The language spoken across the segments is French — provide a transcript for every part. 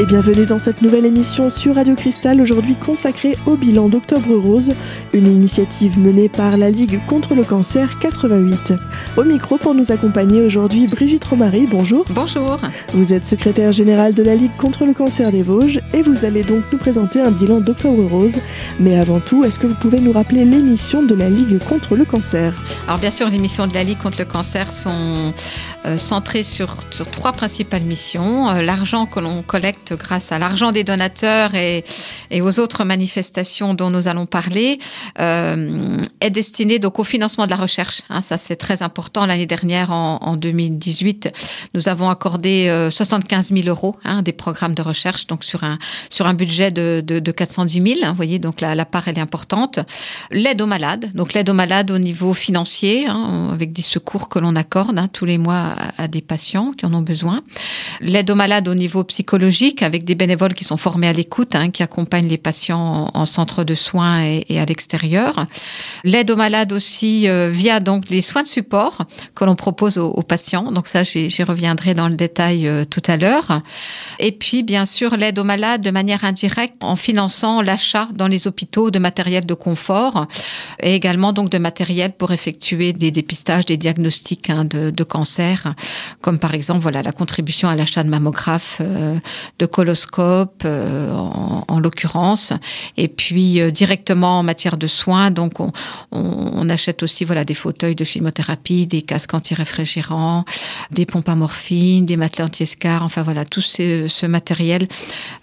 et bienvenue dans cette nouvelle émission sur Radio Cristal, aujourd'hui consacrée au bilan d'Octobre Rose, une initiative menée par la Ligue contre le cancer 88. Au micro pour nous accompagner aujourd'hui Brigitte Romary, bonjour. Bonjour. Vous êtes secrétaire générale de la Ligue contre le cancer des Vosges et vous allez donc nous présenter un bilan d'Octobre Rose. Mais avant tout, est-ce que vous pouvez nous rappeler l'émission de la Ligue contre le cancer? Alors bien sûr, les missions de la Ligue contre le cancer sont euh, centrées sur, sur, trois principales missions. Euh, l'argent que l'on collecte grâce à l'argent des donateurs et, aux autres manifestations dont nous allons parler euh, est destiné donc au financement de la recherche. Hein, ça c'est très important. L'année dernière, en, en, 2018, nous avons accordé euh, 75 000 euros hein, des programmes de recherche, sur un budget de, de, de 410 000. Hein, vous voyez, donc la, part elle est importante. L'aide aux malades, donc l'aide aux malades au niveau financier, hein, avec des secours que l'on accorde tous les mois à des patients qui en ont besoin. L'aide aux malades au niveau psychologique avec des bénévoles qui sont formés à l'écoute, hein, qui accompagnent les patients en, en centre de soins et, à l'extérieur. L'aide aux malades aussi euh, via donc les soins de support que l'on propose aux, patients. Donc ça, j'y reviendrai dans le détail euh, tout à l'heure. Et puis, bien sûr, l'aide aux malades de manière indirecte en finançant l'achat dans les hôpitaux de matériel de confort et également donc de matériel pour effectuer des dépistages, des diagnostics hein, de, de, cancer, comme par exemple voilà la contribution à l'achat de mammographes, euh, de coloscopes euh, en, en l'occurrence, et puis euh, directement en matière de soins, donc on, on, on, achète aussi voilà des fauteuils de chimiothérapie, des casques anti-réfrigérants, des pompes à morphine, des matelas anti-escar, enfin voilà tout ce, ce matériel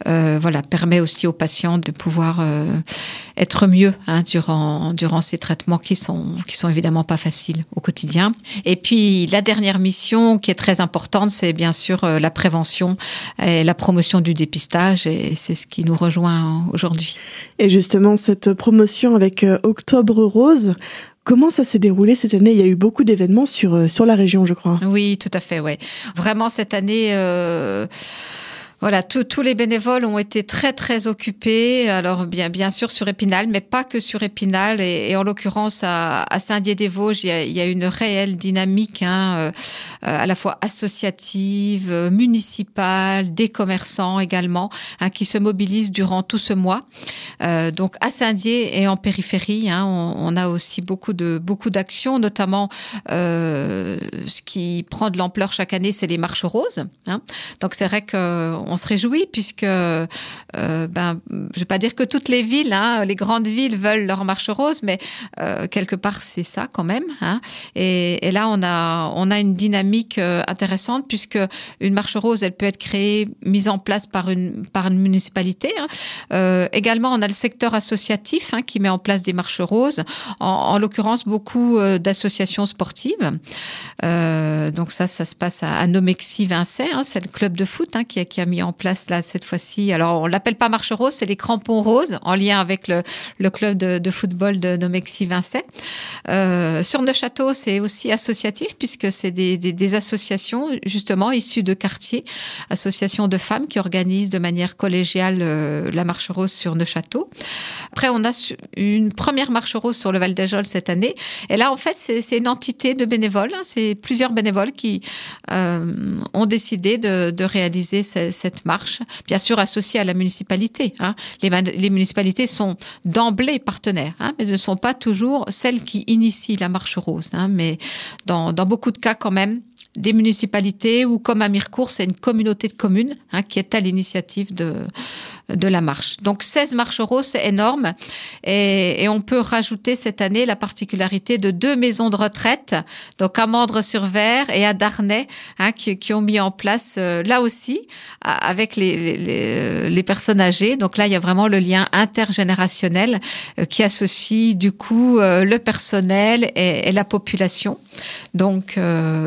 euh, voilà permet aussi aux patients de pouvoir euh, être mieux hein, durant durant ces traitements qui sont qui sont évidemment pas faciles au quotidien. Et puis la dernière mission qui est très importante, c'est bien sûr euh, la prévention et la promotion du dépistage et c'est ce qui nous rejoint aujourd'hui. Et justement cette promotion avec euh, Octobre Rose, Comment ça s'est déroulé cette année? Il y a eu beaucoup d'événements sur, euh, sur la région, je crois. Oui, tout à fait, ouais. Vraiment, cette année, euh, voilà, tous les bénévoles ont été très très occupés. Alors bien sûr sur Épinal, mais pas que sur Épinal. Et, en l'occurrence à, Saint-Dié-des-Vosges, il, y a une réelle dynamique, hein, euh, à la fois associative, municipale, des commerçants également, hein, qui se mobilisent durant tout ce mois. Euh, donc à Saint-Dié et en périphérie, hein, on, a aussi beaucoup de beaucoup d'actions, notamment euh, ce qui prend de l'ampleur chaque année, c'est les marches roses. Donc c'est vrai que on se réjouit puisque euh, ben, je vais pas dire que toutes les villes, hein, les grandes villes veulent leur marche rose, mais euh, quelque part c'est ça quand même. Hein. Et, là on a on a une dynamique euh, intéressante puisque une marche rose, elle peut être créée, mise en place par une par une municipalité. Hein. Également on a le secteur associatif qui met en place des marches roses, en, en l'occurrence beaucoup d'associations sportives. Donc ça ça se passe à, à Nomexi Vincey, hein, c'est le club de foot qui, a, qui a mis en place là cette fois-ci. Alors on l'appelle pas marche rose, c'est les crampons roses en lien avec le, club de, football de, de Mexi Vincent. Euh, sur Neuchâteau, c'est aussi associatif puisque c'est des, associations justement issues de quartiers, associations de femmes qui organisent de manière collégiale euh, la marche rose sur Neuchâteau. Après, on a une première marche rose sur le Val d'Ajol cette année. Et là, en fait, c'est une entité de bénévoles. Hein, c'est plusieurs bénévoles qui euh, ont décidé de, réaliser cette marche, bien sûr associée à la municipalité. Hein. Les, municipalités sont d'emblée partenaires, hein, mais ne sont pas toujours celles qui initient la marche rose. Hein, mais dans, beaucoup de cas, quand même, des municipalités ou comme à Mirecourt, c'est une communauté de communes qui est à l'initiative de, de la marche. Donc 16 marches roses, c'est énorme. Et, et, on peut rajouter cette année la particularité de deux maisons de retraite, donc à Mandre-sur-Vert et à Darnay, hein, qui, qui, ont mis en place euh, là aussi avec les, les, les, personnes âgées. Donc là, il y a vraiment le lien intergénérationnel euh, qui associe du coup euh, le personnel et, et, la population. Donc,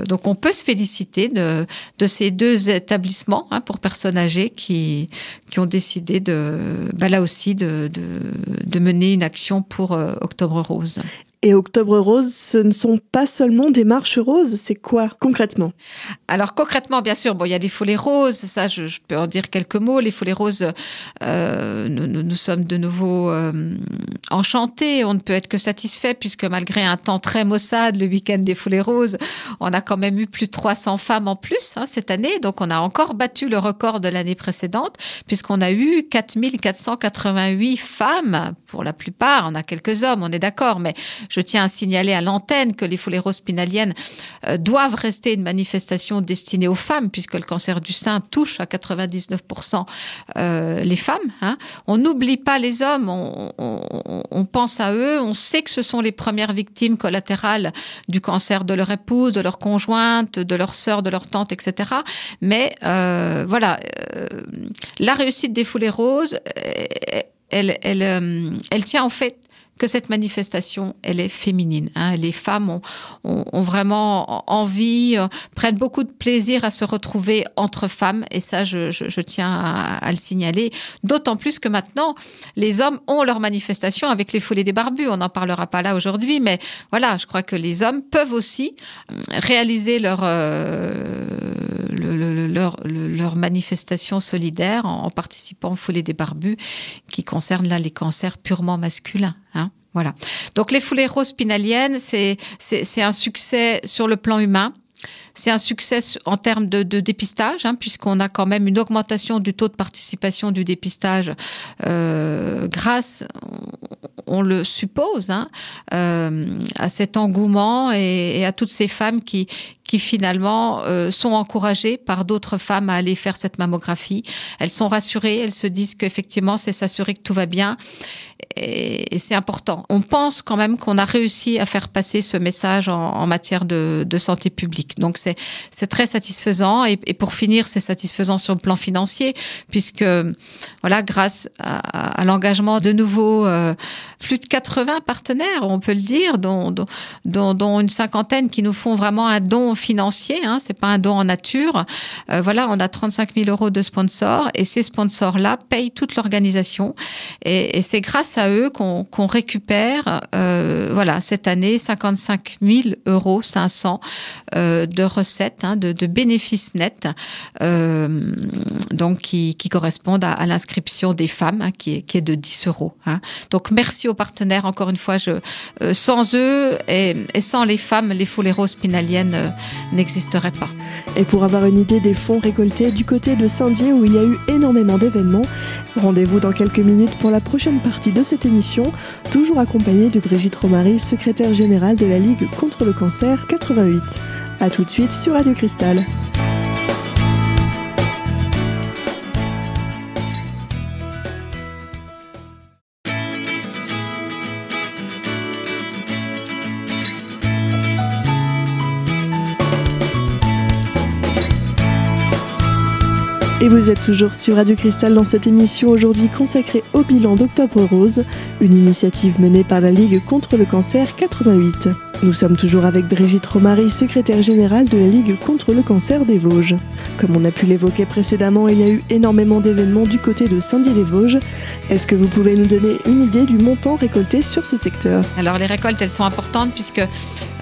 donc on peut se féliciter de, de ces deux établissements hein, pour personnes âgées qui, qui ont décidé de, bah là aussi de, mener une action pour euh, Octobre Rose. Et Octobre Rose, ce ne sont pas seulement des marches roses, c'est quoi concrètement? Alors concrètement, bien sûr, bon, il y a des foulées roses, ça je, peux en dire quelques mots. Les foulées roses, euh, nous, sommes de nouveau euh, enchantés, on ne peut être que satisfait puisque malgré un temps très maussade, le week-end des foulées roses, on a quand même eu plus de 300 femmes en plus hein, cette année, donc on a encore battu le record de l'année précédente puisqu'on a eu 4488 femmes. Pour la plupart, on a quelques hommes, on est d'accord, mais je tiens à signaler à l'antenne que les foulées roses pinaliennes euh, doivent rester une manifestation destinée aux femmes, puisque le cancer du sein touche à 99% euh, les femmes. Hein. On n'oublie pas les hommes, on, pense à eux, on sait que ce sont les premières victimes collatérales du cancer de leur épouse, de leur conjointe, de leur sœur, de leur tante, etc. Mais euh, voilà, la réussite des foulées roses, elle, elle, elle tient en fait que cette manifestation, elle est féminine. Hein. Les femmes ont, vraiment envie, euh, prennent beaucoup de plaisir à se retrouver entre femmes, et ça, je, tiens à, le signaler. D'autant plus que maintenant, les hommes ont leur manifestation avec les foulées des barbus. On n'en parlera pas là aujourd'hui, mais voilà, je crois que les hommes peuvent aussi euh, réaliser leur, euh, leur, leur, manifestation solidaire en, participant aux foulées des barbus, qui concernent là les cancers purement masculins. Hein. Voilà. Donc les foulées roses pinaliennes, c'est un succès sur le plan humain. C'est un succès en termes de, dépistage, hein, puisqu'on a quand même une augmentation du taux de participation du dépistage euh, grâce, on le suppose, hein, euh, à cet engouement et, à toutes ces femmes qui, qui finalement euh, sont encouragées par d'autres femmes à aller faire cette mammographie. Elles sont rassurées, elles se disent qu'effectivement, c'est s'assurer que tout va bien et, c'est important. On pense quand même qu'on a réussi à faire passer ce message en, matière de, santé publique. Donc c'est très satisfaisant et, pour finir, c'est satisfaisant sur le plan financier puisque voilà, grâce à, l'engagement de nouveau euh, plus de 80 partenaires, on peut le dire, dont, dont, une cinquantaine qui nous font vraiment un don financier. Hein, c'est pas un don en nature. Euh, voilà, on a 35 000 euros de sponsors et ces sponsors-là payent toute l'organisation et, et c'est grâce à eux qu'on récupère, euh, voilà, cette année 55 000 euros 500 euh, de recettes, hein, de, de, bénéfices nets, euh, donc qui, qui, correspondent à, à l'inscription des femmes, hein, qui, est, qui est de 10 euros. Hein. Donc merci aux partenaires. Encore une fois, je, euh, sans eux et, et, sans les femmes, les roses pinaliennes n'existeraient pas. Et pour avoir une idée des fonds récoltés du côté de Saint-Dié où il y a eu énormément d'événements, rendez-vous dans quelques minutes pour la prochaine partie de cette émission, toujours accompagnée de Brigitte Romary, secrétaire générale de la Ligue contre le cancer 88. A tout de suite sur Radio Cristal. Vous êtes toujours sur Radio Cristal dans cette émission aujourd'hui consacrée au bilan d'Octobre Rose, une initiative menée par la Ligue contre le cancer 88. Nous sommes toujours avec Brigitte Romary, secrétaire générale de la Ligue contre le cancer des Vosges. Comme on a pu l'évoquer précédemment, il y a eu énormément d'événements du côté de Saint-Dié-des-Vosges. Est-ce que vous pouvez nous donner une idée du montant récolté sur ce secteur? Alors les récoltes, elles sont importantes puisque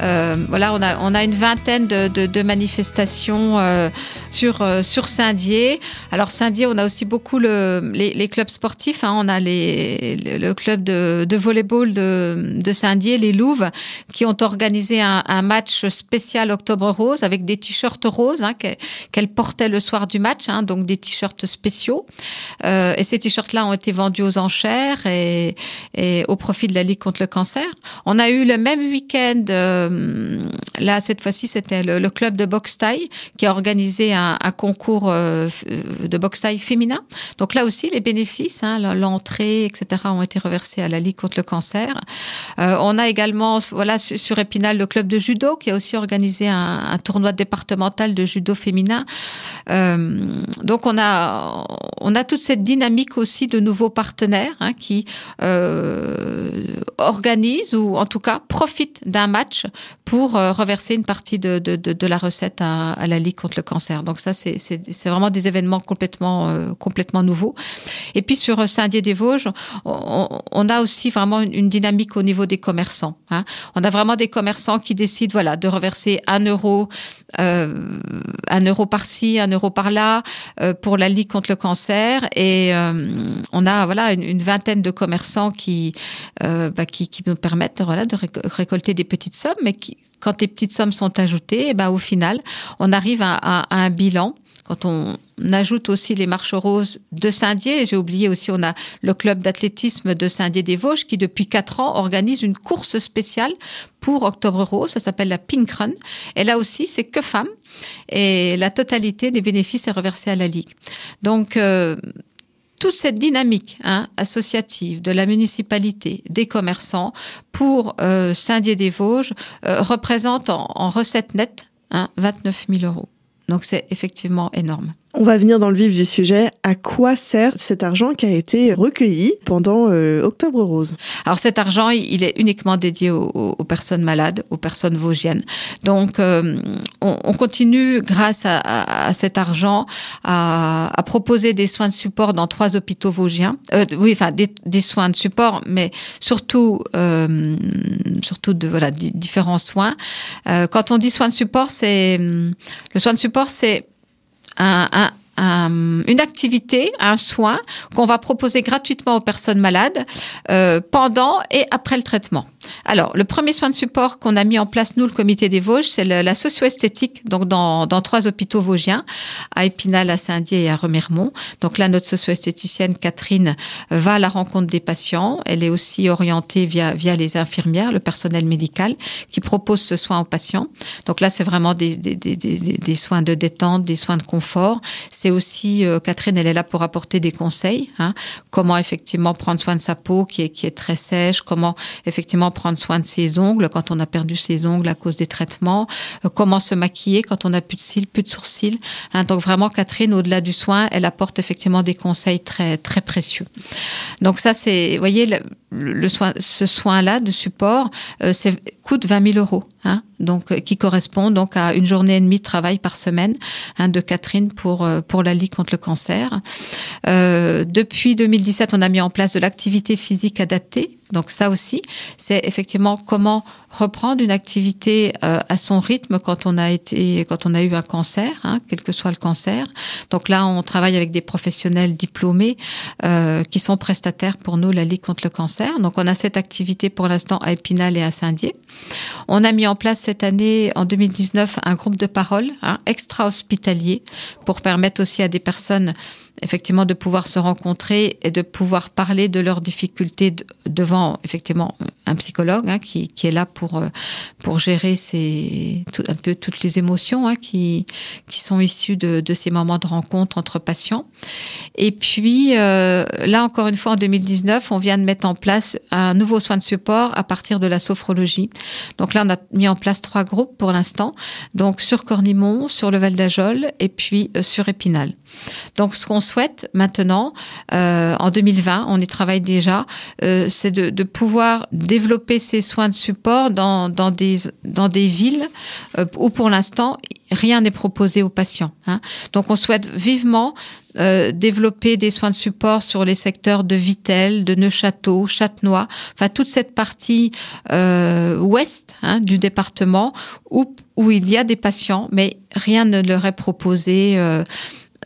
euh, voilà, on a, une vingtaine de, manifestations euh, sur, euh, sur Saint-Dié. Alors Saint-Dié, on a aussi beaucoup le, les, les, clubs sportifs. Hein. On a les, le club de, de volleyball de, de Saint-Dié, les Louves, qui ont organisé un, match spécial Octobre Rose avec des t-shirts roses hein, qu'elle portait le soir du match, hein, donc des t-shirts spéciaux. Euh, et ces t-shirts-là ont été vendus aux enchères et, au profit de la Ligue contre le cancer. On a eu le même week-end, euh, là cette fois-ci c'était le, club de boxe taille qui a organisé un, un concours euh, de boxe taille féminin. Donc là aussi les bénéfices, hein, l'entrée, etc. ont été reversés à la Ligue contre le cancer. Euh, on a également, voilà, sur Le club de judo qui a aussi organisé un, tournoi départemental de judo féminin. Euh, donc on a on a toute cette dynamique aussi de nouveaux partenaires hein, qui euh, organise ou en tout cas profite d'un match pour reverser une partie de, de, la recette à, la Ligue contre le cancer. Donc ça, c'est vraiment des événements complètement, complètement nouveaux. Et puis sur Saint-Dié-des-Vosges, on, a aussi vraiment une, une, dynamique au niveau des commerçants. Hein. On a vraiment des commerçants qui décident voilà, de reverser un euro, euh, un euro par-ci, un euro par-là pour la Ligue contre le cancer. Et on a voilà une, vingtaine de commerçants qui, euh, bah, nous permettent voilà, de récolter des petites sommes, mais quand les petites sommes sont ajoutées, et ben, au final, on arrive à un bilan. Quand on ajoute aussi les marches roses de Saint-Dié, j'ai oublié aussi, on a le club d'athlétisme de Saint-Dié-des-Vosges qui, depuis quatre ans, organise une course spéciale pour Octobre Rose. Ça s'appelle la Pink Run. Et là aussi, c'est que femmes. Et la totalité des bénéfices est reversée à la Ligue. Donc, euh, toute cette dynamique hein, associative de la municipalité, des commerçants pour euh, Saint-Dié-des-Vosges euh, représente en, en recettes nettes hein, 29 000 euros. Donc c'est effectivement énorme. On va venir dans le vif du sujet. À quoi sert cet argent qui a été recueilli pendant euh, Octobre Rose? Alors cet argent, il est uniquement dédié aux, aux personnes malades, aux personnes vosgiennes. Donc euh, on, on, continue, grâce à, à, à cet argent, à, à, proposer des soins de support dans trois hôpitaux vosgiens. Euh, oui, enfin des, des, soins de support, mais surtout, euh, surtout de voilà différents soins. Euh, quand on dit soins de support, c'est le soin de support, c'est un, un, un, une activité, un soin qu'on va proposer gratuitement aux personnes malades euh, pendant et après le traitement. Alors, le premier soin de support qu'on a mis en place, nous, le comité des Vosges, c'est la socio-esthétique, donc dans, trois hôpitaux vosgiens, à Épinal, à Saint-Dié et à Remiremont. Donc là, notre socio-esthéticienne, Catherine, va à la rencontre des patients. Elle est aussi orientée via, les infirmières, le personnel médical, qui propose ce soin aux patients. Donc là, c'est vraiment des, soins de détente, des soins de confort. C'est aussi, euh, Catherine, elle est là pour apporter des conseils. Hein, comment effectivement prendre soin de sa peau qui est, qui est très sèche, comment effectivement prendre soin de ses ongles quand on a perdu ses ongles à cause des traitements, euh, comment se maquiller quand on a plus de cils, plus de sourcils. Hein, donc vraiment, Catherine, au-delà du soin, elle apporte effectivement des conseils très très précieux. Donc ça, c'est, vous voyez, le, soin, ce soin-là de support, euh, coûte 20 000 euros, hein, donc euh, qui correspond donc à une journée et demie de travail par semaine hein, de Catherine pour euh, pour la Ligue contre le cancer. Depuis 2017, on a mis en place de l'activité physique adaptée donc ça aussi, c'est effectivement comment reprendre une activité euh, à son rythme quand on a été, quand on a eu un cancer, hein, quel que soit le cancer. Donc là, on travaille avec des professionnels diplômés euh, qui sont prestataires pour nous la Ligue contre le cancer. Donc on a cette activité pour l'instant à Épinal et à Saint-Dié. On a mis en place cette année, en 2019, un groupe de parole hein, extra-hospitalier pour permettre aussi à des personnes effectivement de pouvoir se rencontrer et de pouvoir parler de leurs difficultés devant effectivement un psychologue hein, qui, qui, est là pour gérer ces un peu toutes les émotions hein, qui qui sont issues de, de, ces moments de rencontre entre patients. Et puis euh, là encore une fois en 2019 on vient de mettre en place un nouveau soin de support à partir de la sophrologie. Donc là on a mis en place trois groupes pour l'instant. Donc sur Cornimont sur le Val d'Ajol et puis euh, sur Épinal. Donc ce qu'on souhaite maintenant, euh, en 2020, on y travaille déjà, euh, c'est de, pouvoir développer ces soins de support dans, dans, des, dans des villes euh, où pour l'instant, rien n'est proposé aux patients. Hein. Donc on souhaite vivement euh, développer des soins de support sur les secteurs de Vitel, de Neuchâteau, Châtenois, enfin toute cette partie euh, ouest hein, du département où, où il y a des patients, mais rien ne leur est proposé.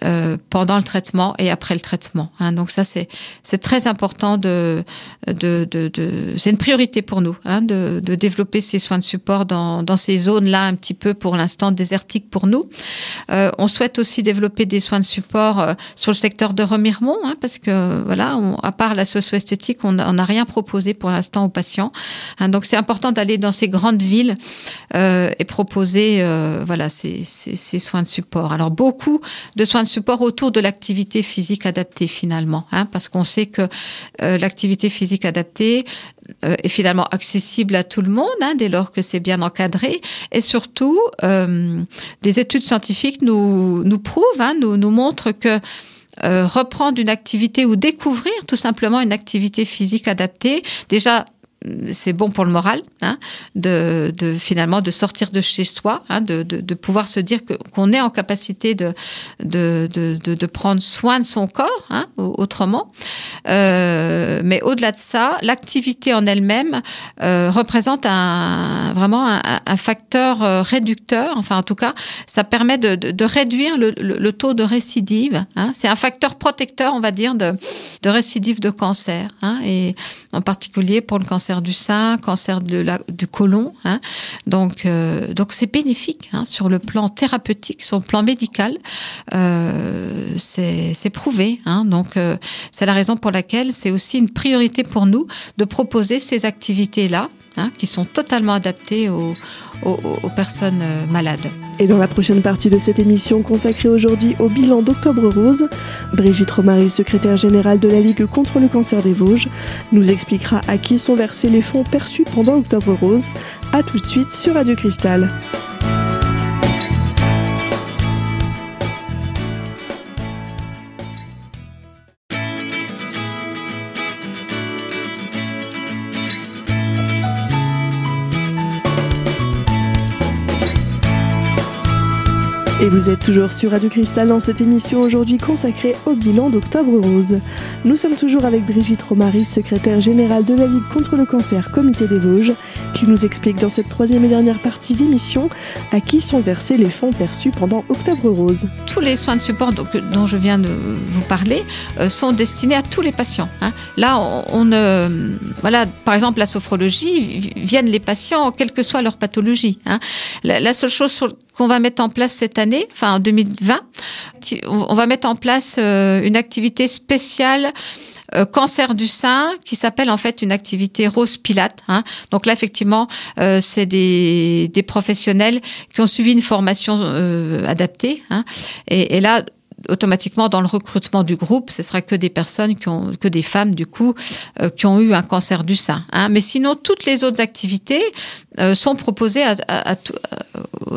Euh, pendant le traitement et après le traitement. Hein. Donc ça, c'est très important de de, de, c'est une priorité pour nous hein, de, de développer ces soins de support dans, dans ces zones-là un petit peu pour l'instant désertiques pour nous. Euh, on souhaite aussi développer des soins de support euh, sur le secteur de Remiremont hein, parce que voilà, à part la socio-esthétique, on n'a rien proposé pour l'instant aux patients. Donc c'est important d'aller dans ces grandes villes et proposer voilà ces, ces, ces soins de support. Alors beaucoup de soins de support autour de l'activité physique adaptée finalement, hein, parce qu'on sait que euh, l'activité physique adaptée euh, est finalement accessible à tout le monde hein, dès lors que c'est bien encadré, et surtout euh, des études scientifiques nous nous prouvent, hein, nous montrent que reprendre une activité ou découvrir tout simplement une activité physique adaptée déjà c'est bon pour le moral, hein, de, finalement de sortir de chez soi, hein, de, pouvoir se dire qu'on est en capacité de, prendre soin de son corps, hein, autrement. Euh, mais au-delà de ça, l'activité en elle-même euh, représente un, vraiment un, facteur euh, réducteur. Enfin, en tout cas, ça permet de, réduire le, le, taux de récidive. C'est un facteur protecteur, on va dire, de, récidive de cancer. Et en particulier pour le cancer du sein, cancer du côlon. Hein. Donc, euh, donc c'est bénéfique hein, sur le plan thérapeutique, sur le plan médical. Euh, c'est prouvé. Hein. Donc, euh, c'est la raison pour laquelle c'est aussi une priorité pour nous de proposer ces activités-là, qui sont totalement adaptées aux, personnes malades. Et dans la prochaine partie de cette émission consacrée aujourd'hui au bilan d'Octobre Rose, Brigitte Romary, secrétaire générale de la Ligue contre le cancer des Vosges, nous expliquera à qui sont versés les fonds perçus pendant Octobre Rose. A tout de suite sur Radio Cristal. Vous êtes toujours sur Radio Cristal dans cette émission aujourd'hui consacrée au bilan d'Octobre Rose. Nous sommes toujours avec Brigitte Romary, secrétaire générale de la Ligue contre le cancer Comité des Vosges, qui nous explique dans cette troisième et dernière partie d'émission à qui sont versés les fonds perçus pendant Octobre Rose. Tous les soins de support dont je viens de vous parler euh, sont destinés à tous les patients. Hein. Là, on, voilà, par exemple, la sophrologie, viennent les patients, quelle que soit leur pathologie. Hein. La, seule chose qu'on va mettre en place cette année, enfin en 2020, on va mettre en place euh, une activité spéciale euh, cancer du sein qui s'appelle en fait une activité rose pilate. Hein. Donc là effectivement euh, c'est des, professionnels qui ont suivi une formation adaptée. Hein. Et là automatiquement dans le recrutement du groupe, ce sera que des personnes qui ont, que des femmes du coup, euh, qui ont eu un cancer du sein. Hein. Mais sinon, toutes les autres activités euh, sont proposées à, à, à,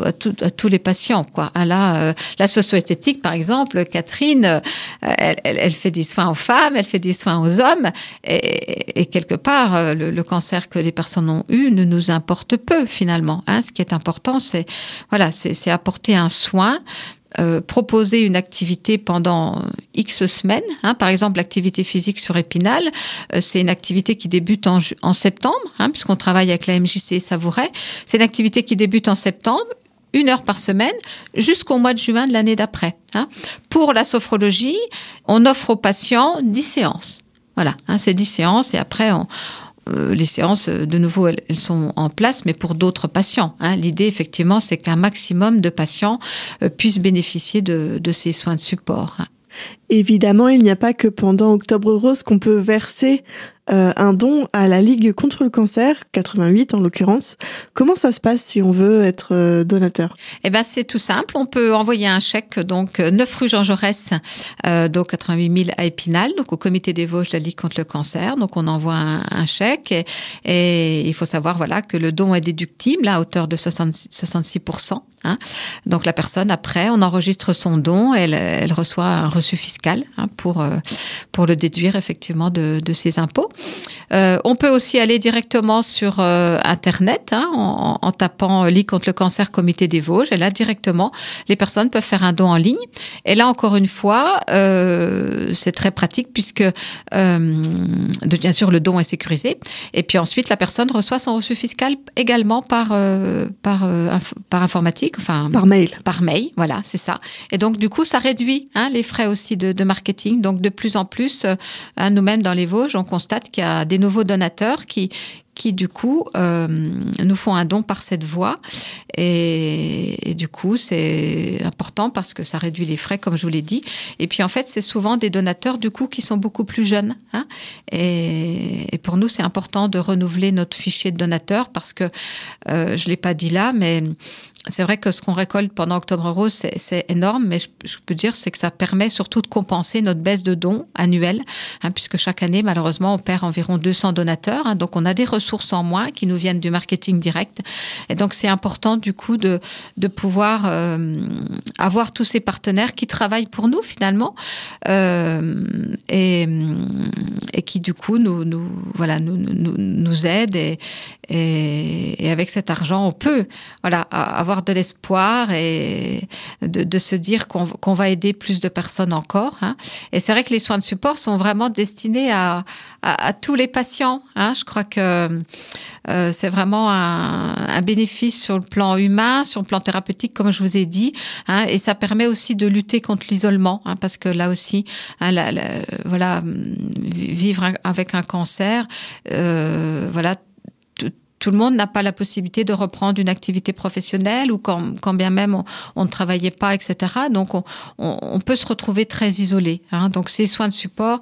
à, tous les patients. Quoi. Hein, là, euh, la socio-esthétique, par exemple, Catherine, elle, elle, elle, fait des soins aux femmes, elle fait des soins aux hommes, et, et quelque part, le, le, cancer que les personnes ont eu ne nous importe peu finalement. Hein. Ce qui est important, c'est voilà, c'est apporter un soin euh, proposer une activité pendant X semaines. Hein. Par exemple, l'activité physique sur Épinal, euh, c'est une activité qui débute en, septembre, hein, puisqu'on travaille avec la MJC Savouret. C'est une activité qui débute en septembre une heure par semaine jusqu'au mois de juin de l'année d'après. Hein. Pour la sophrologie, on offre aux patients 10 séances. Voilà, c'est 10 séances et après on, euh, les séances, euh, de nouveau, elles, elles, sont en place, mais pour d'autres patients. Hein. L'idée, effectivement, c'est qu'un maximum de patients euh, puissent bénéficier de, de, ces soins de support. Hein. Évidemment, il n'y a pas que pendant Octobre Rose qu'on peut verser euh, un don à la Ligue contre le cancer, 88 en l'occurrence. Comment ça se passe si on veut être euh, donateur? Eh ben c'est tout simple. On peut envoyer un chèque donc 9 euh, rue Jean Jaurès, euh, donc 88 000 à Épinal, donc au Comité des Vosges de la Ligue contre le cancer. Donc on envoie un, chèque et, et, il faut savoir voilà que le don est déductible à hauteur de 66, 66 hein. Donc la personne après, on enregistre son don, elle, elle reçoit un reçu fiscal hein, pour pour le déduire effectivement de, ses impôts. Euh, on peut aussi aller directement sur euh, Internet hein, en, tapant euh, Ligue contre le cancer Comité des Vosges. Et là, directement, les personnes peuvent faire un don en ligne. Et là, encore une fois, euh, c'est très pratique puisque, euh, bien sûr, le don est sécurisé. Et puis ensuite, la personne reçoit son reçu fiscal également euh, par, par informatique, enfin par mail. Par mail, voilà, c'est ça. Et donc, du coup, ça réduit hein, les frais aussi de, de, marketing. Donc, de plus en plus, hein, nous-mêmes dans les Vosges, on constate qu'il y a des nouveaux donateurs qui, qui du coup euh, nous font un don par cette voie et, et du coup c'est important parce que ça réduit les frais comme je vous l'ai dit et puis en fait c'est souvent des donateurs du coup qui sont beaucoup plus jeunes hein et, et, pour nous c'est important de renouveler notre fichier de donateurs parce que euh, je l'ai pas dit là mais c'est vrai que ce qu'on récolte pendant Octobre Rose, c'est énorme, mais je, peux dire c'est que ça permet surtout de compenser notre baisse de dons annuelle, hein, puisque chaque année, malheureusement, on perd environ 200 donateurs. Hein, donc, on a des ressources en moins qui nous viennent du marketing direct. Et donc c'est important du coup de, pouvoir euh, avoir tous ces partenaires qui travaillent pour nous finalement euh, et, qui du coup nous, voilà nous, nous aident et, et, avec cet argent on peut voilà avoir de l'espoir et de, se dire qu'on va aider plus de personnes encore. Hein. Et c'est vrai que les soins de support sont vraiment destinés à, tous les patients. Hein. Je crois que euh, c'est vraiment un, bénéfice sur le plan humain, sur le plan thérapeutique, comme je vous ai dit. Hein, et ça permet aussi de lutter contre l'isolement, parce que là aussi, voilà, vivre avec un cancer, euh, tout le monde n'a pas la possibilité de reprendre une activité professionnelle ou quand, bien même on, ne travaillait pas, etc. Donc on, peut se retrouver très isolé. Hein. Donc ces soins de support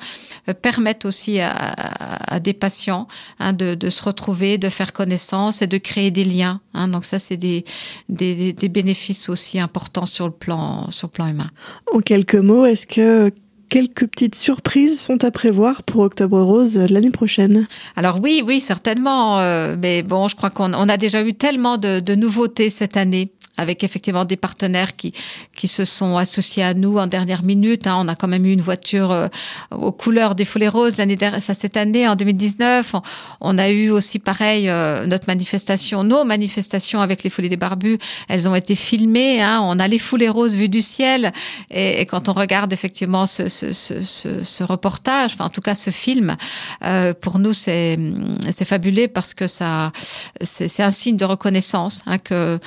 euh, permettent aussi à, des patients hein, de, se retrouver, de faire connaissance et de créer des liens. Hein. Donc ça, c'est des, des, des bénéfices aussi importants sur le plan, sur le plan humain. En quelques mots, est-ce que quelques petites surprises sont à prévoir pour Octobre Rose l'année prochaine. Alors oui, oui, certainement. Euh, mais bon, je crois qu'on a déjà eu tellement de, de nouveautés cette année avec effectivement des partenaires qui qui se sont associés à nous en dernière minute. Hein. On a quand même eu une voiture euh, aux couleurs des foulées roses l'année ça cette année en 2019. On, a eu aussi pareil euh, notre manifestation, nos manifestations avec les foulées des barbus. Elles ont été filmées. Hein. On a les foulées roses vues du ciel. Et, quand on regarde effectivement ce, ce, ce, ce, ce reportage, enfin en tout cas ce film, euh, pour nous c'est c'est fabuleux parce que ça c'est un signe de reconnaissance hein, que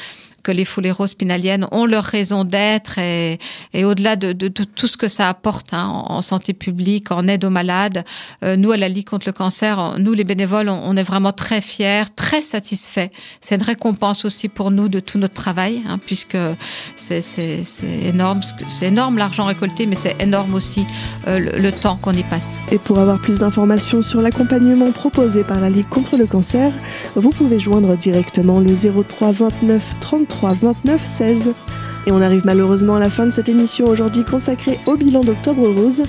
que les foulées roses pinaliennes ont leur raison d'être et, au-delà de, tout ce que ça apporte hein, en santé publique, en aide aux malades. Euh, nous, à la Ligue contre le cancer, nous, les bénévoles, on, on est vraiment très fiers, très satisfaits. C'est une récompense aussi pour nous de tout notre travail, hein, puisque c'est énorme, c'est énorme l'argent récolté, mais c'est énorme aussi euh, le, le temps qu'on y passe. Et pour avoir plus d'informations sur l'accompagnement proposé par la Ligue contre le cancer, vous pouvez joindre directement le 03 29 33 3 29 16. Et on arrive malheureusement à la fin de cette émission aujourd'hui consacrée au bilan d'Octobre Rose,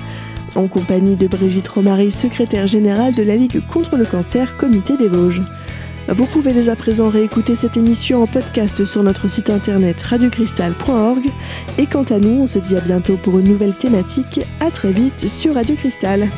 en compagnie de Brigitte Romary, secrétaire générale de la Ligue contre le cancer, Comité des Vosges. Vous pouvez dès à présent réécouter cette émission en podcast sur notre site internet radiocristal.org. Et quant à nous, on se dit à bientôt pour une nouvelle thématique. À très vite sur Radio Cristal.